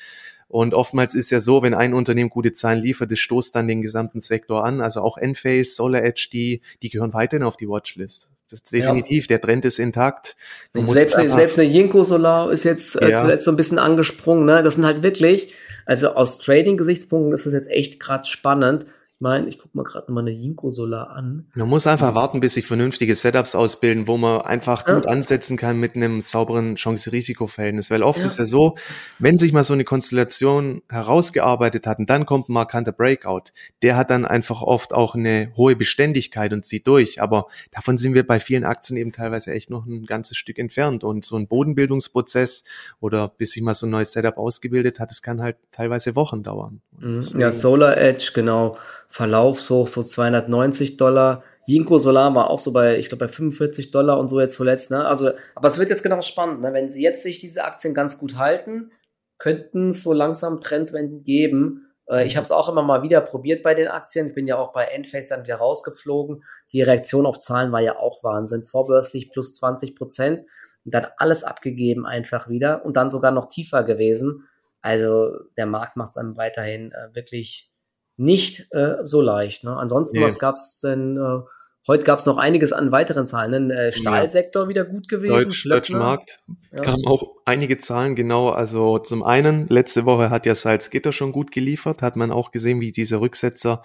Und oftmals ist ja so, wenn ein Unternehmen gute Zahlen liefert, das stoßt dann den gesamten Sektor an. Also auch Enphase, Solar Edge, die, die gehören weiterhin auf die Watchlist. Das ist definitiv, ja. der Trend ist intakt. Selbst, selbst eine Jinko Solar ist jetzt äh, ja. zuletzt so ein bisschen angesprungen. Ne? Das sind halt wirklich, also aus Trading-Gesichtspunkten ist das jetzt echt gerade spannend meine, ich gucke mal gerade nochmal eine Jinko Solar an. Man muss einfach warten, bis sich vernünftige Setups ausbilden, wo man einfach ja. gut ansetzen kann mit einem sauberen Chance-Risiko-Verhältnis. Weil oft ja. ist ja so, wenn sich mal so eine Konstellation herausgearbeitet hat und dann kommt ein markanter Breakout, der hat dann einfach oft auch eine hohe Beständigkeit und zieht durch. Aber davon sind wir bei vielen Aktien eben teilweise echt noch ein ganzes Stück entfernt. Und so ein Bodenbildungsprozess oder bis sich mal so ein neues Setup ausgebildet hat, das kann halt teilweise Wochen dauern. Mhm. Ja, Solar Edge, genau. Verlaufshoch so 290 Dollar. Jinko Solar war auch so bei, ich glaube, bei 45 Dollar und so jetzt zuletzt. Ne? Also, aber es wird jetzt genau spannend. Ne? Wenn sie jetzt sich diese Aktien ganz gut halten, könnten es so langsam Trendwenden geben. Äh, ich habe es auch immer mal wieder probiert bei den Aktien. Ich bin ja auch bei Enphase dann wieder rausgeflogen. Die Reaktion auf Zahlen war ja auch Wahnsinn. Vorbörslich plus 20 Prozent und dann alles abgegeben einfach wieder und dann sogar noch tiefer gewesen. Also der Markt macht es dann weiterhin äh, wirklich nicht äh, so leicht. Ne? Ansonsten, nee. was gab's denn? Äh, heute gab's noch einiges an weiteren Zahlen. Ne? Äh, Stahlsektor ja. wieder gut gewesen. Deutsch, Deutscher Markt ja. kamen auch einige Zahlen genau. Also zum einen, letzte Woche hat ja Salzgitter schon gut geliefert. Hat man auch gesehen, wie dieser Rücksetzer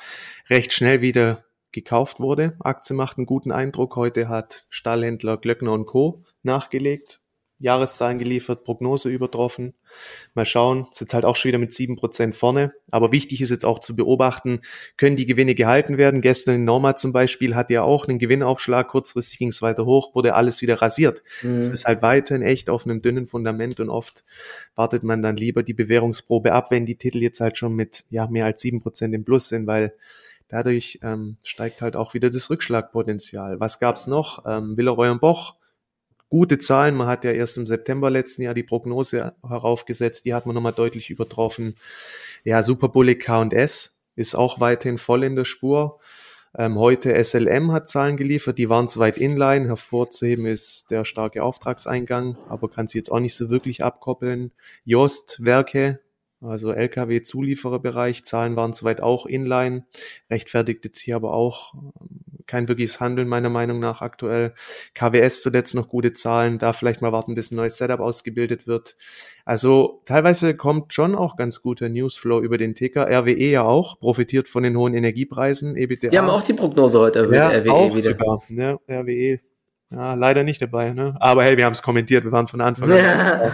recht schnell wieder gekauft wurde. Aktie macht einen guten Eindruck. Heute hat Stahlhändler Glöckner und Co. nachgelegt. Jahreszahlen geliefert, Prognose übertroffen. Mal schauen, sind halt auch schon wieder mit sieben Prozent vorne. Aber wichtig ist jetzt auch zu beobachten, können die Gewinne gehalten werden? Gestern in Norma zum Beispiel hat ja auch einen Gewinnaufschlag, kurzfristig ging es weiter hoch, wurde alles wieder rasiert. Mhm. ist halt weiterhin echt auf einem dünnen Fundament und oft wartet man dann lieber die Bewährungsprobe ab, wenn die Titel jetzt halt schon mit ja mehr als sieben Prozent im Plus sind, weil dadurch ähm, steigt halt auch wieder das Rückschlagpotenzial. Was gab's noch? Ähm, Villeroy und Boch gute Zahlen. Man hat ja erst im September letzten Jahr die Prognose heraufgesetzt, die hat man nochmal deutlich übertroffen. Ja, Superbully K&S ist auch weiterhin voll in der Spur. Ähm, heute SLM hat Zahlen geliefert, die waren soweit inline. Hervorzuheben ist der starke Auftragseingang, aber kann sie jetzt auch nicht so wirklich abkoppeln. Jost Werke also Lkw-Zuliefererbereich, Zahlen waren soweit auch inline, rechtfertigt jetzt hier aber auch ähm, kein wirkliches Handeln meiner Meinung nach aktuell. KWS zuletzt noch gute Zahlen, da vielleicht mal warten, bis ein neues Setup ausgebildet wird. Also teilweise kommt schon auch ganz guter Newsflow über den Ticker. RWE ja auch, profitiert von den hohen Energiepreisen, EBTA. Die haben auch die Prognose heute erhöht, ja, RWE auch wieder. Sogar, ja, RWE ja, leider nicht dabei, ne? Aber hey, wir haben es kommentiert, wir waren von Anfang an. Ja.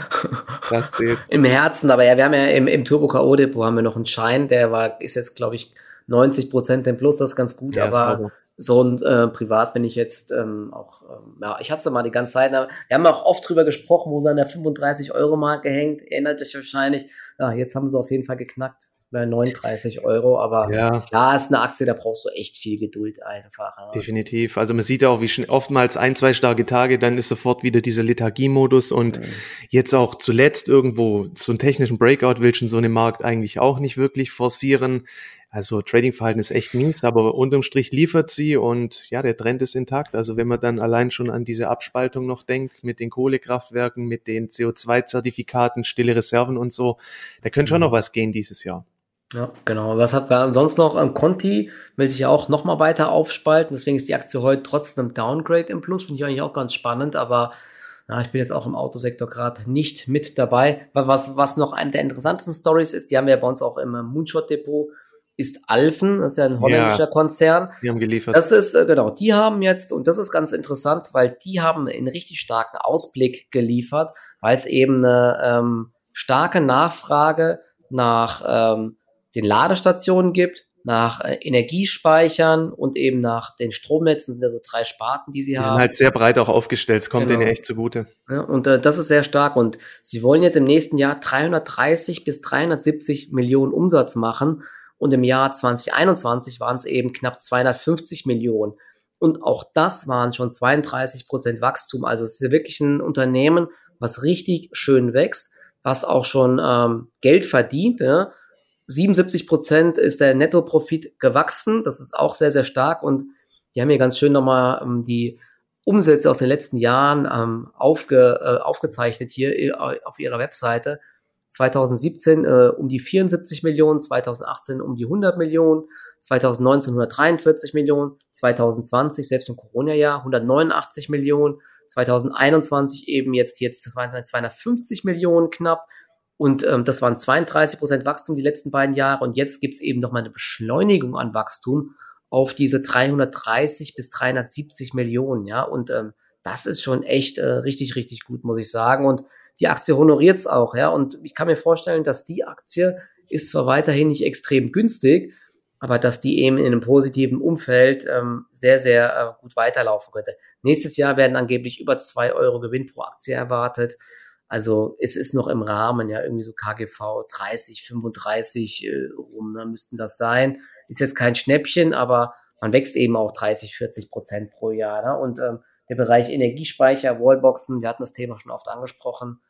Das zählt. Im Herzen, aber ja, wir haben ja im, im Turbo K.O. Depot haben wir noch einen Schein, der war, ist jetzt, glaube ich, 90 Prozent im Plus, das ist ganz gut, ja, aber so und äh, privat bin ich jetzt ähm, auch, ähm, ja, ich hatte es mal die ganze Zeit, wir haben auch oft drüber gesprochen, wo sie an der 35-Euro-Marke hängt, erinnert euch wahrscheinlich, ja, jetzt haben sie auf jeden Fall geknackt. Bei 39 Euro, aber ja. klar ist eine Aktie, da brauchst du echt viel Geduld einfach. Definitiv. Also man sieht ja auch, wie schon oftmals ein, zwei starke Tage, dann ist sofort wieder dieser Lethargie-Modus und mhm. jetzt auch zuletzt irgendwo so einen technischen Breakout will schon so eine Markt eigentlich auch nicht wirklich forcieren. Also Trading-Verhalten ist echt mies, aber unterm Strich liefert sie und ja, der Trend ist intakt. Also wenn man dann allein schon an diese Abspaltung noch denkt, mit den Kohlekraftwerken, mit den CO2-Zertifikaten, stille Reserven und so, da könnte schon mhm. noch was gehen dieses Jahr. Ja, genau. Was hat man sonst noch? Ähm, Conti will sich ja auch nochmal weiter aufspalten. Deswegen ist die Aktie heute trotzdem Downgrade im Plus. Finde ich eigentlich auch ganz spannend. Aber ja, ich bin jetzt auch im Autosektor gerade nicht mit dabei. Was, was noch eine der interessantesten Stories ist, die haben wir bei uns auch im Moonshot Depot ist Alphen, das ist ja ein holländischer ja, Konzern. Die haben geliefert. Das ist, äh, genau, die haben jetzt, und das ist ganz interessant, weil die haben einen richtig starken Ausblick geliefert, weil es eben eine ähm, starke Nachfrage nach ähm, den Ladestationen gibt, nach äh, Energiespeichern und eben nach den Stromnetzen, sind ja so drei Sparten, die sie die haben. Die sind halt sehr breit auch aufgestellt, es kommt genau. denen echt zugute. Ja, und äh, das ist sehr stark und sie wollen jetzt im nächsten Jahr 330 bis 370 Millionen Umsatz machen und im Jahr 2021 waren es eben knapp 250 Millionen. Und auch das waren schon 32 Prozent Wachstum. Also es ist ja wirklich ein Unternehmen, was richtig schön wächst, was auch schon ähm, Geld verdient. Ja? 77 Prozent ist der Nettoprofit gewachsen. Das ist auch sehr, sehr stark. Und die haben hier ganz schön nochmal ähm, die Umsätze aus den letzten Jahren ähm, aufge, äh, aufgezeichnet hier äh, auf ihrer Webseite. 2017 äh, um die 74 Millionen, 2018 um die 100 Millionen, 2019 143 Millionen, 2020 selbst im Corona-Jahr 189 Millionen, 2021 eben jetzt jetzt 250 Millionen knapp und ähm, das waren 32 Prozent Wachstum die letzten beiden Jahre und jetzt gibt's eben noch mal eine Beschleunigung an Wachstum auf diese 330 bis 370 Millionen, ja und ähm, das ist schon echt äh, richtig richtig gut, muss ich sagen und die Aktie honoriert es auch, ja. Und ich kann mir vorstellen, dass die Aktie ist zwar weiterhin nicht extrem günstig, aber dass die eben in einem positiven Umfeld ähm, sehr, sehr äh, gut weiterlaufen könnte. Nächstes Jahr werden angeblich über zwei Euro Gewinn pro Aktie erwartet. Also es ist noch im Rahmen, ja, irgendwie so KGV 30, 35 äh, rum, ne, müssten das sein. Ist jetzt kein Schnäppchen, aber man wächst eben auch 30, 40 Prozent pro Jahr. Ne? Und ähm, der Bereich Energiespeicher, Wallboxen, wir hatten das Thema schon oft angesprochen.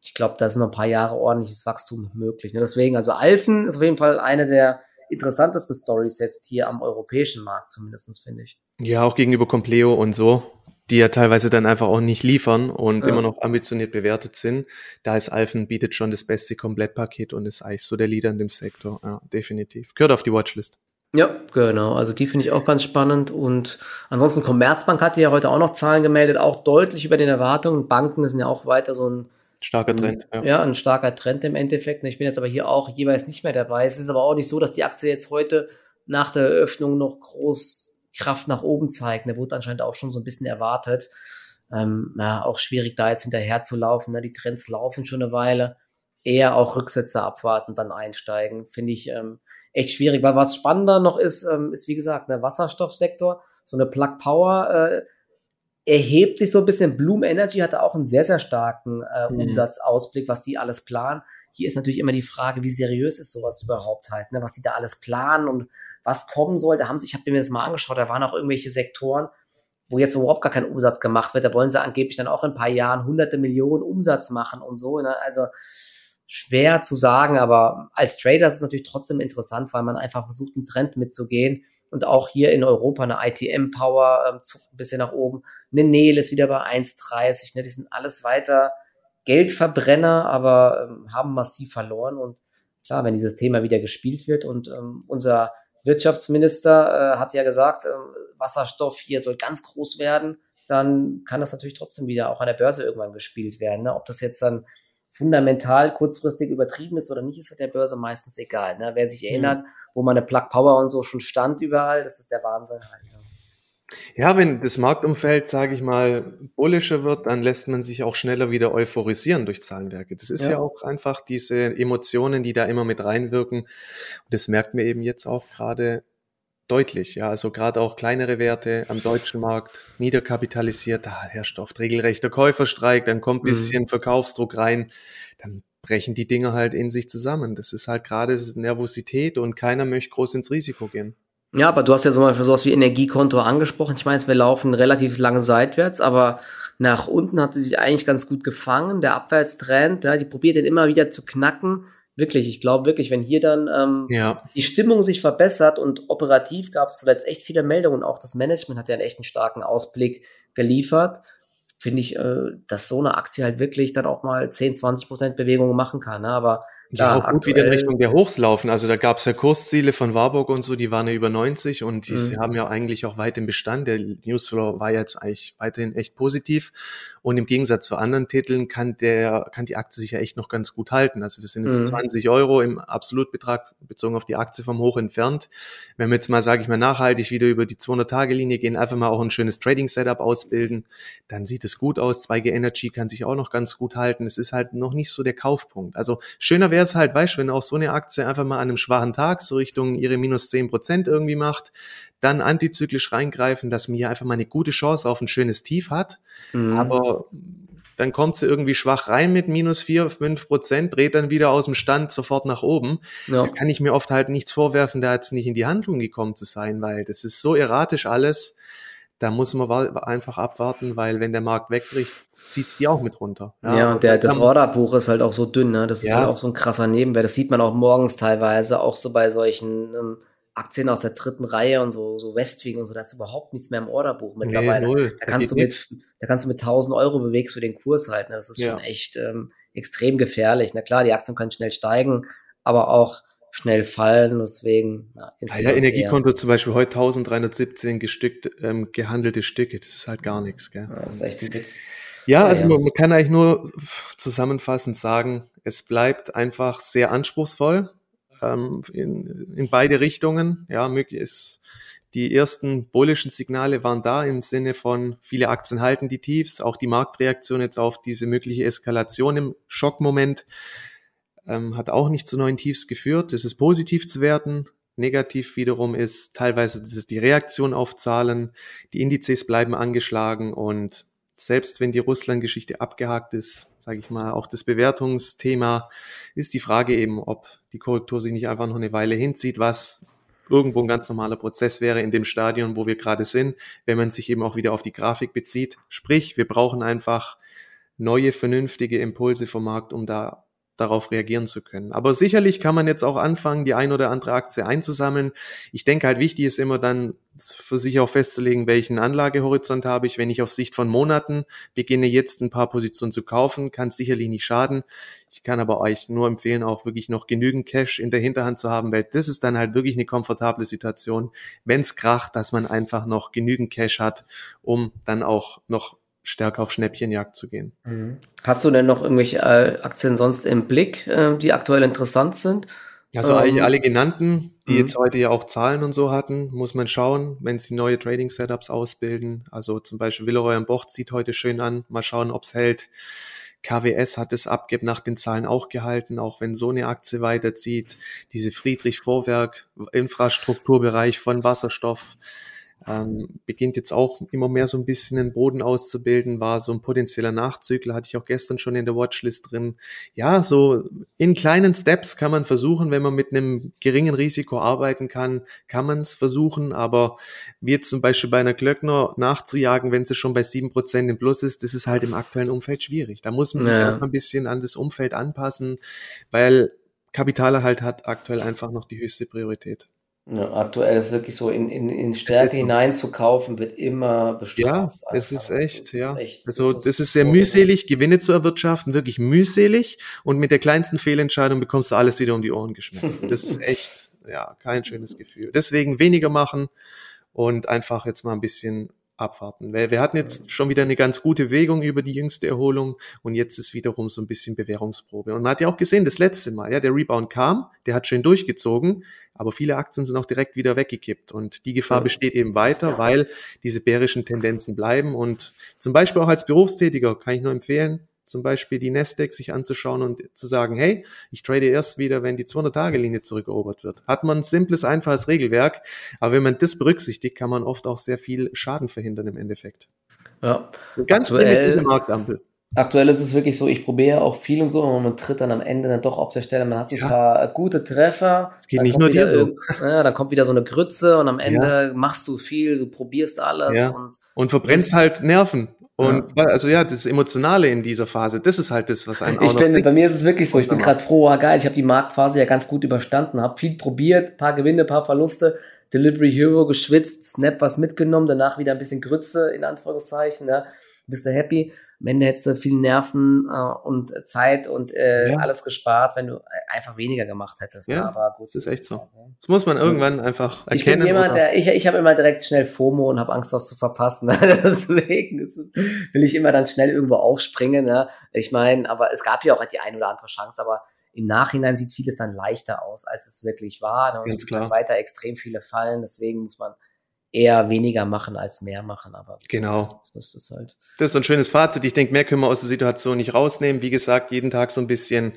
Ich glaube, da sind noch ein paar Jahre ordentliches Wachstum möglich. Ne? Deswegen, also Alphen ist auf jeden Fall eine der interessantesten Stories jetzt hier am europäischen Markt, zumindestens finde ich. Ja, auch gegenüber Compleo und so, die ja teilweise dann einfach auch nicht liefern und ja. immer noch ambitioniert bewertet sind. Da ist Alphen bietet schon das beste Komplettpaket und ist eigentlich so der Leader in dem Sektor. Ja, definitiv. Gehört auf die Watchlist. Ja, genau. Also die finde ich auch ganz spannend. Und ansonsten Commerzbank hatte ja heute auch noch Zahlen gemeldet, auch deutlich über den Erwartungen. Banken sind ja auch weiter so ein starker Trend. Ja. ja, ein starker Trend im Endeffekt. Ich bin jetzt aber hier auch jeweils nicht mehr dabei. Es ist aber auch nicht so, dass die Aktie jetzt heute nach der Eröffnung noch groß Kraft nach oben zeigt. Da wurde anscheinend auch schon so ein bisschen erwartet. Ähm, ja, auch schwierig, da jetzt hinterher zu laufen. Ne? Die Trends laufen schon eine Weile. Eher auch Rücksätze abwarten, dann einsteigen. Finde ich ähm, echt schwierig. Weil was spannender noch ist, ähm, ist wie gesagt, der Wasserstoffsektor, so eine Plug Power äh, erhebt sich so ein bisschen. Bloom Energy hatte auch einen sehr, sehr starken äh, mhm. Umsatzausblick, was die alles planen. Hier ist natürlich immer die Frage, wie seriös ist sowas überhaupt halt, ne? was die da alles planen und was kommen soll. Da haben sie, ich habe mir das mal angeschaut, da waren auch irgendwelche Sektoren, wo jetzt überhaupt gar kein Umsatz gemacht wird. Da wollen sie angeblich dann auch in ein paar Jahren hunderte Millionen Umsatz machen und so. Ne? Also schwer zu sagen, aber als Trader ist es natürlich trotzdem interessant, weil man einfach versucht, einen Trend mitzugehen. Und auch hier in Europa eine ITM-Power ähm, zuckt ein bisschen nach oben. Eine Nele ist wieder bei 1,30. Ne? Die sind alles weiter Geldverbrenner, aber ähm, haben massiv verloren. Und klar, wenn dieses Thema wieder gespielt wird und ähm, unser Wirtschaftsminister äh, hat ja gesagt, äh, Wasserstoff hier soll ganz groß werden, dann kann das natürlich trotzdem wieder auch an der Börse irgendwann gespielt werden. Ne? Ob das jetzt dann fundamental kurzfristig übertrieben ist oder nicht, ist halt der Börse meistens egal. Ne? Wer sich mhm. erinnert, mhm. wo man eine Plug Power und so schon stand überall, das ist der Wahnsinn halt. Ja. Ja, wenn das Marktumfeld, sage ich mal, bullischer wird, dann lässt man sich auch schneller wieder euphorisieren durch Zahlenwerke. Das ist ja. ja. auch einfach diese Emotionen, die da immer mit reinwirken. Und das merkt man eben jetzt auch gerade deutlich. Ja, also gerade auch kleinere Werte am deutschen Markt niederkapitalisiert, da herrscht oft regelrechter Käuferstreik, dann kommt ein mhm. bisschen mhm. Verkaufsdruck rein, dann brechen die Dinge halt in sich zusammen. Das ist halt gerade Nervosität und keiner möchte groß ins Risiko gehen. Ja, aber du hast ja so mal für sowas wie Energiekonto angesprochen. Ich meine, wir laufen relativ lange seitwärts, aber nach unten hat sie sich eigentlich ganz gut gefangen. Der Abwärtstrend, ja, die probiert den immer wieder zu knacken. Wirklich, ich glaube wirklich, wenn hier dann ähm, ja. die Stimmung sich verbessert und operativ gab es zuletzt echt viele Meldungen, auch das Management hat ja einen echt einen starken Ausblick geliefert finde ich, äh, dass so eine Aktie halt wirklich dann auch mal 10, 20 Prozent Bewegungen machen kann. Ne? Aber ja, auch gut wieder in Richtung der Hochs laufen. Also da gab es ja Kursziele von Warburg und so, die waren ja über 90 und die mhm. haben ja eigentlich auch weit im Bestand. Der Newsflow war jetzt eigentlich weiterhin echt positiv. Und im Gegensatz zu anderen Titeln kann der, kann die Aktie sich ja echt noch ganz gut halten. Also wir sind jetzt mhm. 20 Euro im Absolutbetrag bezogen auf die Aktie vom Hoch entfernt. Wenn wir jetzt mal, sage ich mal, nachhaltig wieder über die 200-Tage-Linie gehen, einfach mal auch ein schönes Trading-Setup ausbilden, dann sieht es gut aus. 2G Energy kann sich auch noch ganz gut halten. Es ist halt noch nicht so der Kaufpunkt. Also schöner wäre es halt, weißt du, wenn auch so eine Aktie einfach mal an einem schwachen Tag so Richtung ihre minus 10 Prozent irgendwie macht, dann antizyklisch reingreifen, dass mir einfach mal eine gute Chance auf ein schönes Tief hat. Mhm. Aber dann kommt sie irgendwie schwach rein mit minus vier, fünf Prozent, dreht dann wieder aus dem Stand sofort nach oben. Ja. Da kann ich mir oft halt nichts vorwerfen, da jetzt nicht in die Handlung gekommen zu sein, weil das ist so erratisch alles. Da muss man einfach abwarten, weil wenn der Markt wegbricht, zieht's die auch mit runter. Ja, ja und der, das Orderbuch ist halt auch so dünn, ne? Das ist ja. halt auch so ein krasser Nebenwert. Das sieht man auch morgens teilweise, auch so bei solchen ähm, Aktien aus der dritten Reihe und so, so Westwing und so, da ist überhaupt nichts mehr im Orderbuch mittlerweile. Nee, da kannst du mit, da kannst du mit 1000 Euro bewegst du den Kurs halten. Das ist ja. schon echt ähm, extrem gefährlich. Na klar, die Aktien können schnell steigen, aber auch schnell fallen. Deswegen, ja, ja Energiekonto zum Beispiel heute 1317 gestückt, ähm, gehandelte Stücke. Das ist halt gar nichts, gell? Ja, das ist echt ein Witz. Ja, also man, man kann eigentlich nur zusammenfassend sagen, es bleibt einfach sehr anspruchsvoll ähm, in, in beide Richtungen. Ja, möglich ist, die ersten bullischen Signale waren da im Sinne von viele Aktien halten die Tiefs, auch die Marktreaktion jetzt auf diese mögliche Eskalation im Schockmoment ähm, hat auch nicht zu neuen Tiefs geführt. Das ist positiv zu werten. Negativ wiederum ist teilweise das ist die Reaktion auf Zahlen. Die Indizes bleiben angeschlagen und selbst wenn die Russland-Geschichte abgehakt ist, sage ich mal, auch das Bewertungsthema, ist die Frage eben, ob die Korrektur sich nicht einfach noch eine Weile hinzieht, was irgendwo ein ganz normaler Prozess wäre in dem Stadion, wo wir gerade sind, wenn man sich eben auch wieder auf die Grafik bezieht. Sprich, wir brauchen einfach neue, vernünftige Impulse vom Markt, um da darauf reagieren zu können. Aber sicherlich kann man jetzt auch anfangen, die ein oder andere Aktie einzusammeln. Ich denke halt, wichtig ist immer dann für sich auch festzulegen, welchen Anlagehorizont habe ich. Wenn ich auf Sicht von Monaten beginne, jetzt ein paar Positionen zu kaufen, kann es sicherlich nicht schaden. Ich kann aber euch nur empfehlen, auch wirklich noch genügend Cash in der Hinterhand zu haben, weil das ist dann halt wirklich eine komfortable Situation, wenn es kracht, dass man einfach noch genügend Cash hat, um dann auch noch stärker auf Schnäppchenjagd zu gehen. Mhm. Hast du denn noch irgendwelche äh, Aktien sonst im Blick, äh, die aktuell interessant sind? Also ähm, eigentlich alle genannten, die mhm. jetzt heute ja auch Zahlen und so hatten, muss man schauen, wenn sie neue Trading-Setups ausbilden. Also zum Beispiel Villeroy und Bocht sieht heute schön an. Mal schauen, ob es hält. KWS hat es abgib nach den Zahlen auch gehalten, auch wenn so eine Aktie weiterzieht. Diese Friedrich Vorwerk, Infrastrukturbereich von Wasserstoff, ähm, beginnt jetzt auch immer mehr so ein bisschen den Boden auszubilden, war so ein potenzieller Nachzügler, hatte ich auch gestern schon in der Watchlist drin. Ja, so in kleinen Steps kann man versuchen, wenn man mit einem geringen Risiko arbeiten kann, kann man es versuchen, aber wie jetzt zum Beispiel bei einer Glöckner nachzujagen, wenn sie schon bei sieben Prozent im Plus ist, das ist halt im aktuellen Umfeld schwierig. Da muss man sich ja. auch ein bisschen an das Umfeld anpassen, weil Kapitalerhalt hat aktuell einfach noch die höchste Priorität. Ja, aktuell ist wirklich so, in, in, in Stärke hineinzukaufen, wird immer bestraft. Ja, es ist echt, ist ja. Echt, also, das ist, das ist sehr mühselig, Gewinne zu erwirtschaften, wirklich mühselig. Und mit der kleinsten Fehlentscheidung bekommst du alles wieder um die Ohren geschmissen. Das ist echt, ja, kein schönes Gefühl. Deswegen weniger machen und einfach jetzt mal ein bisschen abwarten. Weil wir hatten jetzt schon wieder eine ganz gute Bewegung über die jüngste Erholung und jetzt ist wiederum so ein bisschen Bewährungsprobe. Und man hat ja auch gesehen, das letzte Mal, ja, der Rebound kam, der hat schön durchgezogen, aber viele Aktien sind auch direkt wieder weggekippt und die Gefahr besteht eben weiter, weil diese bärischen Tendenzen bleiben und zum Beispiel auch als Berufstätiger kann ich nur empfehlen, zum Beispiel die Nasdaq sich anzuschauen und zu sagen, hey, ich trade erst wieder, wenn die 200-Tage-Linie zurückerobert wird. Hat man ein simples, einfaches Regelwerk, aber wenn man das berücksichtigt, kann man oft auch sehr viel Schaden verhindern im Endeffekt. Ja. So ganz aktuell, Marktampel. Aktuell ist es wirklich so, ich probiere auch viel und so, aber man tritt dann am Ende dann doch auf der Stelle. Man hat ein ja. paar gute Treffer. Es geht nicht nur dir so. Ja, dann kommt wieder so eine Grütze und am Ende ja. machst du viel, du probierst alles. Und, und verbrennst halt Nerven. Und also ja, das Emotionale in dieser Phase, das ist halt das, was auch Ich bin, bei mir ist es wirklich so, ich bin gerade froh, ah, geil, ich habe die Marktphase ja ganz gut überstanden, habe viel probiert, paar Gewinne, paar Verluste, Delivery Hero geschwitzt, Snap was mitgenommen, danach wieder ein bisschen Grütze in Anführungszeichen, ja, bist du happy am Ende hättest du viel Nerven äh, und Zeit und äh, ja. alles gespart, wenn du einfach weniger gemacht hättest. Ja, aber gut, das ist echt so. Das muss man irgendwann einfach erkennen. Ich bin jemand, der, ich, ich habe immer direkt schnell FOMO und habe Angst, was zu verpassen. Deswegen will ich immer dann schnell irgendwo aufspringen. Ne? Ich meine, aber es gab ja auch die ein oder andere Chance, aber im Nachhinein sieht vieles dann leichter aus, als es wirklich war. Ne? Und Ganz es gibt weiter extrem viele Fallen. Deswegen muss man eher weniger machen als mehr machen. Aber genau. So ist es halt. Das ist ein schönes Fazit. Ich denke, mehr können wir aus der Situation nicht rausnehmen. Wie gesagt, jeden Tag so ein bisschen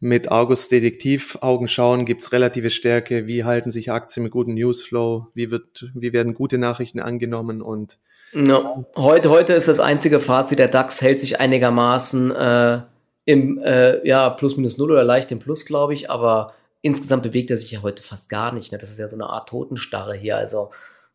mit August Detektiv Augen schauen, gibt's relative Stärke, wie halten sich Aktien mit gutem Newsflow, wie wird, wie werden gute Nachrichten angenommen und no. heute, heute ist das einzige Fazit, der DAX hält sich einigermaßen äh, im äh, ja, plus minus null oder leicht im Plus, glaube ich, aber insgesamt bewegt er sich ja heute fast gar nicht. Ne? Das ist ja so eine Art Totenstarre hier. Also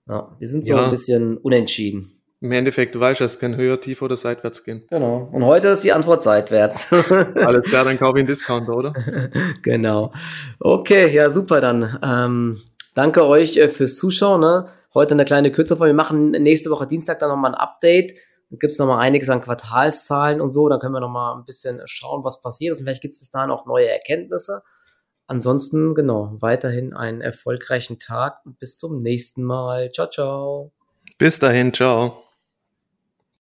ja, wir sind so ja. ein bisschen unentschieden. Im Endeffekt, du weißt, es kann höher, tiefer oder seitwärts gehen. Genau. Und heute ist die Antwort seitwärts. Alles klar, dann kaufe ich einen Discounter, oder? genau. Okay, ja, super dann. Ähm, danke euch äh, fürs Zuschauen. Ne? Heute eine kleine Kürze von. Wir machen nächste Woche Dienstag dann nochmal ein Update. Dann gibt es nochmal einiges an Quartalszahlen und so. Dann können wir nochmal ein bisschen schauen, was passiert ist. Und vielleicht gibt es bis dahin auch neue Erkenntnisse. Ansonsten, genau, weiterhin einen erfolgreichen Tag und bis zum nächsten Mal. Ciao, ciao. Bis dahin, ciao.